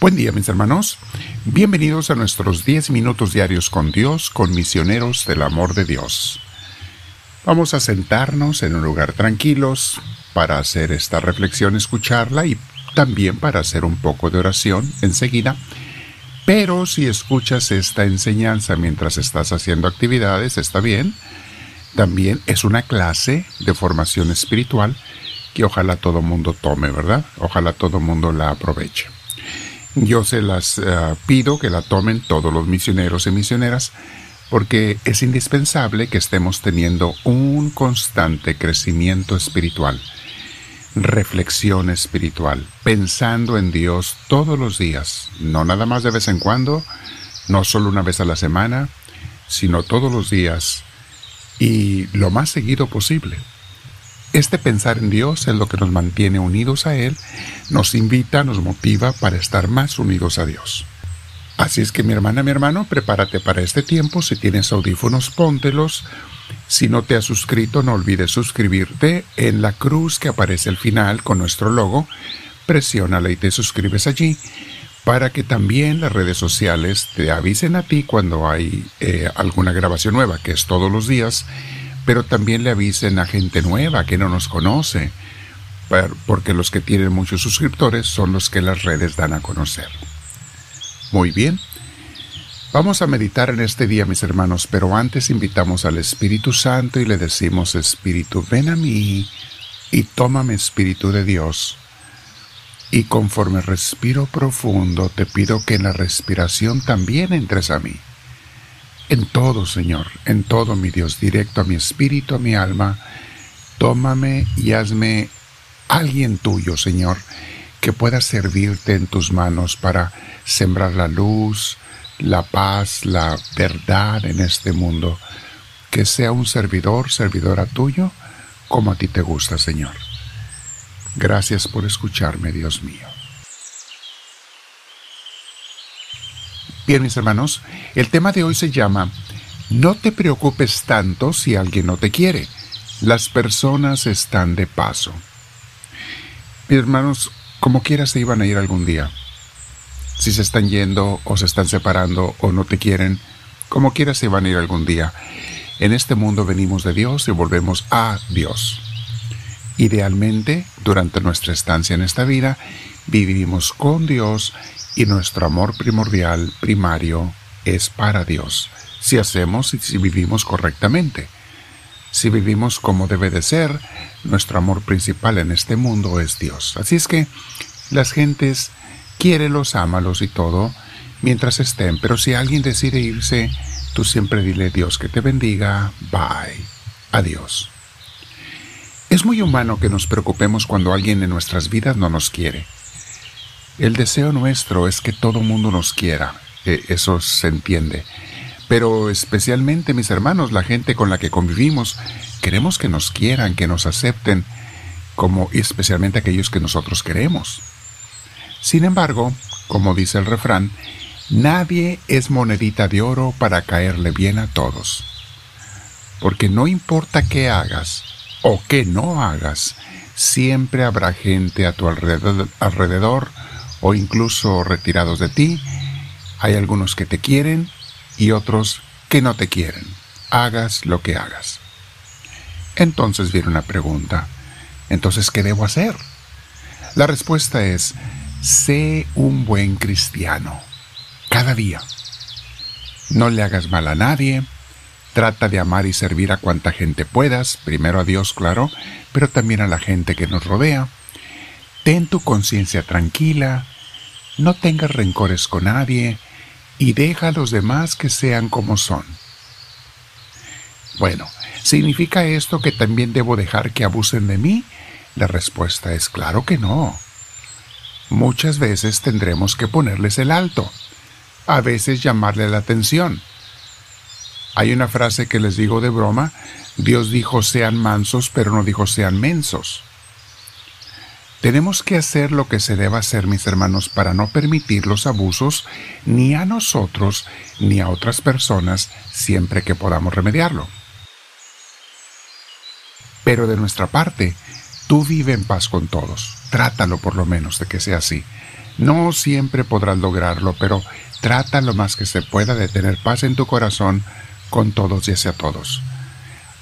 Buen día mis hermanos, bienvenidos a nuestros 10 minutos diarios con Dios, con misioneros del amor de Dios. Vamos a sentarnos en un lugar tranquilos para hacer esta reflexión, escucharla y también para hacer un poco de oración enseguida. Pero si escuchas esta enseñanza mientras estás haciendo actividades, está bien. También es una clase de formación espiritual que ojalá todo mundo tome, ¿verdad? Ojalá todo mundo la aproveche. Yo se las eh, pido que la tomen todos los misioneros y misioneras porque es indispensable que estemos teniendo un constante crecimiento espiritual, reflexión espiritual, pensando en Dios todos los días, no nada más de vez en cuando, no solo una vez a la semana, sino todos los días y lo más seguido posible. Este pensar en Dios es lo que nos mantiene unidos a Él, nos invita, nos motiva para estar más unidos a Dios. Así es que mi hermana, mi hermano, prepárate para este tiempo. Si tienes audífonos, póntelos. Si no te has suscrito, no olvides suscribirte en la cruz que aparece al final con nuestro logo. Presiónala y te suscribes allí para que también las redes sociales te avisen a ti cuando hay eh, alguna grabación nueva, que es todos los días pero también le avisen a gente nueva que no nos conoce, porque los que tienen muchos suscriptores son los que las redes dan a conocer. Muy bien. Vamos a meditar en este día, mis hermanos, pero antes invitamos al Espíritu Santo y le decimos, Espíritu, ven a mí y tómame, Espíritu de Dios. Y conforme respiro profundo, te pido que en la respiración también entres a mí en todo, Señor, en todo, mi Dios, directo a mi espíritu, a mi alma. Tómame y hazme alguien tuyo, Señor, que pueda servirte en tus manos para sembrar la luz, la paz, la verdad en este mundo. Que sea un servidor, servidora tuyo, como a ti te gusta, Señor. Gracias por escucharme, Dios mío. Bien, mis hermanos, el tema de hoy se llama No te preocupes tanto si alguien no te quiere. Las personas están de paso. Mis hermanos, como quiera se iban a ir algún día. Si se están yendo o se están separando o no te quieren, como quiera se van a ir algún día. En este mundo venimos de Dios y volvemos a Dios. Idealmente, durante nuestra estancia en esta vida, vivimos con Dios y nuestro amor primordial, primario, es para Dios, si hacemos y si vivimos correctamente. Si vivimos como debe de ser, nuestro amor principal en este mundo es Dios. Así es que las gentes quiérelos, ámalos y todo mientras estén, pero si alguien decide irse, tú siempre dile Dios que te bendiga, bye, adiós. Es muy humano que nos preocupemos cuando alguien en nuestras vidas no nos quiere. El deseo nuestro es que todo mundo nos quiera, e, eso se entiende. Pero especialmente mis hermanos, la gente con la que convivimos, queremos que nos quieran, que nos acepten, como especialmente aquellos que nosotros queremos. Sin embargo, como dice el refrán, nadie es monedita de oro para caerle bien a todos. Porque no importa qué hagas o qué no hagas, siempre habrá gente a tu alrededor o incluso retirados de ti. Hay algunos que te quieren y otros que no te quieren, hagas lo que hagas. Entonces viene una pregunta. Entonces, ¿qué debo hacer? La respuesta es, sé un buen cristiano, cada día. No le hagas mal a nadie, trata de amar y servir a cuanta gente puedas, primero a Dios, claro, pero también a la gente que nos rodea. Ten tu conciencia tranquila, no tengas rencores con nadie y deja a los demás que sean como son. Bueno, ¿significa esto que también debo dejar que abusen de mí? La respuesta es claro que no. Muchas veces tendremos que ponerles el alto, a veces llamarle la atención. Hay una frase que les digo de broma, Dios dijo sean mansos, pero no dijo sean mensos. Tenemos que hacer lo que se deba hacer, mis hermanos, para no permitir los abusos ni a nosotros ni a otras personas siempre que podamos remediarlo. Pero de nuestra parte, tú vive en paz con todos. Trátalo por lo menos de que sea así. No siempre podrás lograrlo, pero trata lo más que se pueda de tener paz en tu corazón con todos y hacia todos.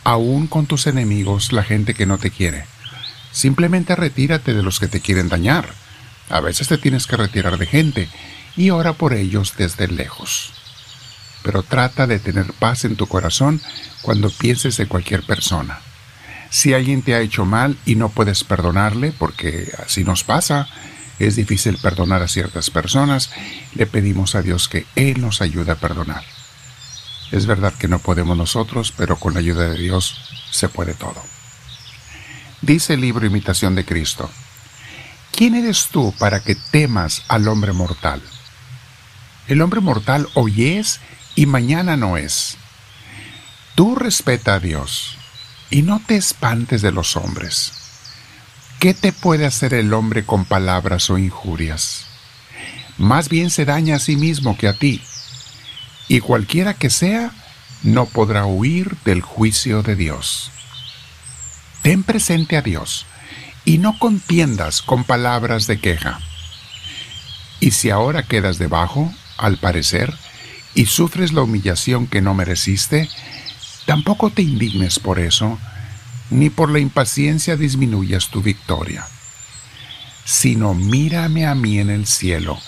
Aún con tus enemigos, la gente que no te quiere. Simplemente retírate de los que te quieren dañar. A veces te tienes que retirar de gente y ora por ellos desde lejos. Pero trata de tener paz en tu corazón cuando pienses en cualquier persona. Si alguien te ha hecho mal y no puedes perdonarle, porque así nos pasa, es difícil perdonar a ciertas personas, le pedimos a Dios que Él nos ayude a perdonar. Es verdad que no podemos nosotros, pero con la ayuda de Dios se puede todo. Dice el libro Imitación de Cristo, ¿quién eres tú para que temas al hombre mortal? El hombre mortal hoy es y mañana no es. Tú respeta a Dios y no te espantes de los hombres. ¿Qué te puede hacer el hombre con palabras o injurias? Más bien se daña a sí mismo que a ti y cualquiera que sea, no podrá huir del juicio de Dios. Ten presente a Dios y no contiendas con palabras de queja. Y si ahora quedas debajo, al parecer, y sufres la humillación que no mereciste, tampoco te indignes por eso, ni por la impaciencia disminuyas tu victoria, sino mírame a mí en el cielo,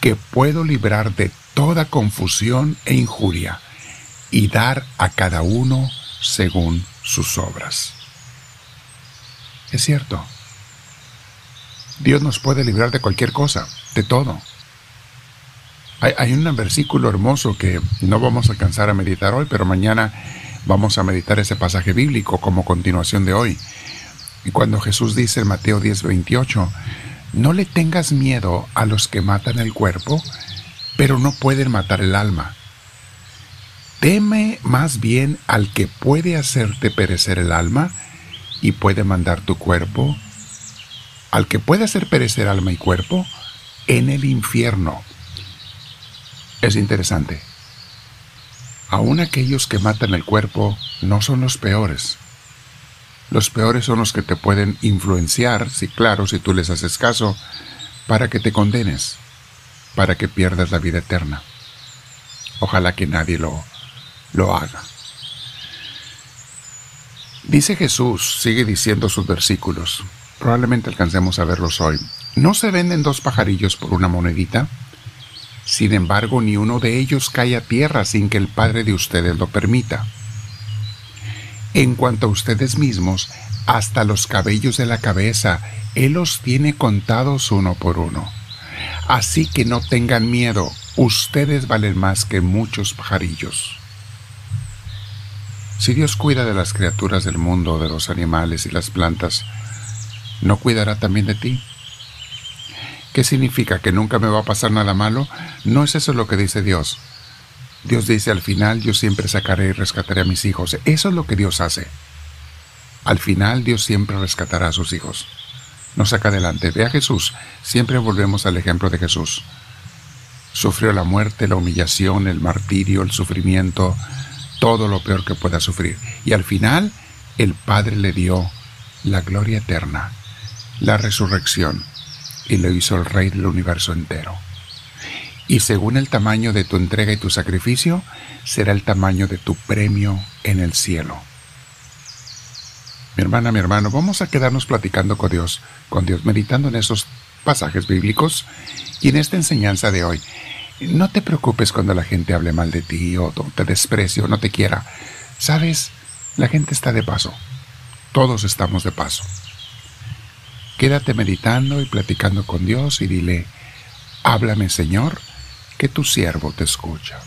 que puedo librar de toda confusión e injuria, y dar a cada uno según sus obras. Es cierto. Dios nos puede librar de cualquier cosa, de todo. Hay, un versículo hermoso que no vamos a alcanzar a meditar hoy, pero mañana vamos a meditar ese pasaje bíblico como continuación de hoy. Y cuando Jesús dice en Mateo 10, 28, no le tengas miedo a los que matan el cuerpo, pero no pueden matar el alma. Teme más bien al que puede hacerte perecer el alma y puede mandar tu cuerpo, al que puede hacer perecer alma y cuerpo, en el infierno. Es interesante. Aún aquellos que matan el cuerpo no son los peores. Los peores son los que te pueden influenciar, si claro, si tú les haces caso, para que te condenes para que pierdas la vida eterna. Ojalá que nadie lo, lo haga. Dice Jesús, sigue diciendo sus versículos, probablemente alcancemos a verlos hoy. ¿No se venden dos pajarillos por una monedita? Sin embargo, ni uno de ellos cae a tierra sin que el Padre de ustedes lo permita. En cuanto a ustedes mismos, hasta los cabellos de la cabeza, Él los tiene contados uno por uno. Así que no tengan miedo, ustedes valen más que muchos pajarillos. Si Dios cuida de las criaturas del mundo, de los animales y las plantas, ¿no cuidará también de ti? ¿Qué significa? ¿Que nunca me va a pasar nada malo? No es eso lo que dice Dios. Dios dice al final yo siempre sacaré y rescataré a mis hijos. Eso es lo que Dios hace. Al final Dios siempre rescatará a sus hijos nos saca adelante. Ve a Jesús. Siempre volvemos al ejemplo de Jesús. Sufrió la muerte, la humillación, el martirio, el sufrimiento, todo lo peor que pueda sufrir. Y al final, el Padre le dio la gloria eterna, la resurrección, y lo hizo el Rey del universo entero. Y según el tamaño de tu entrega y tu sacrificio, será el tamaño de tu premio en el cielo. Mi hermana, mi hermano, vamos a quedarnos platicando con Dios, con Dios, meditando en esos pasajes bíblicos y en esta enseñanza de hoy. No te preocupes cuando la gente hable mal de ti o te desprecie o no te quiera. Sabes, la gente está de paso. Todos estamos de paso. Quédate meditando y platicando con Dios y dile, háblame Señor, que tu siervo te escucha.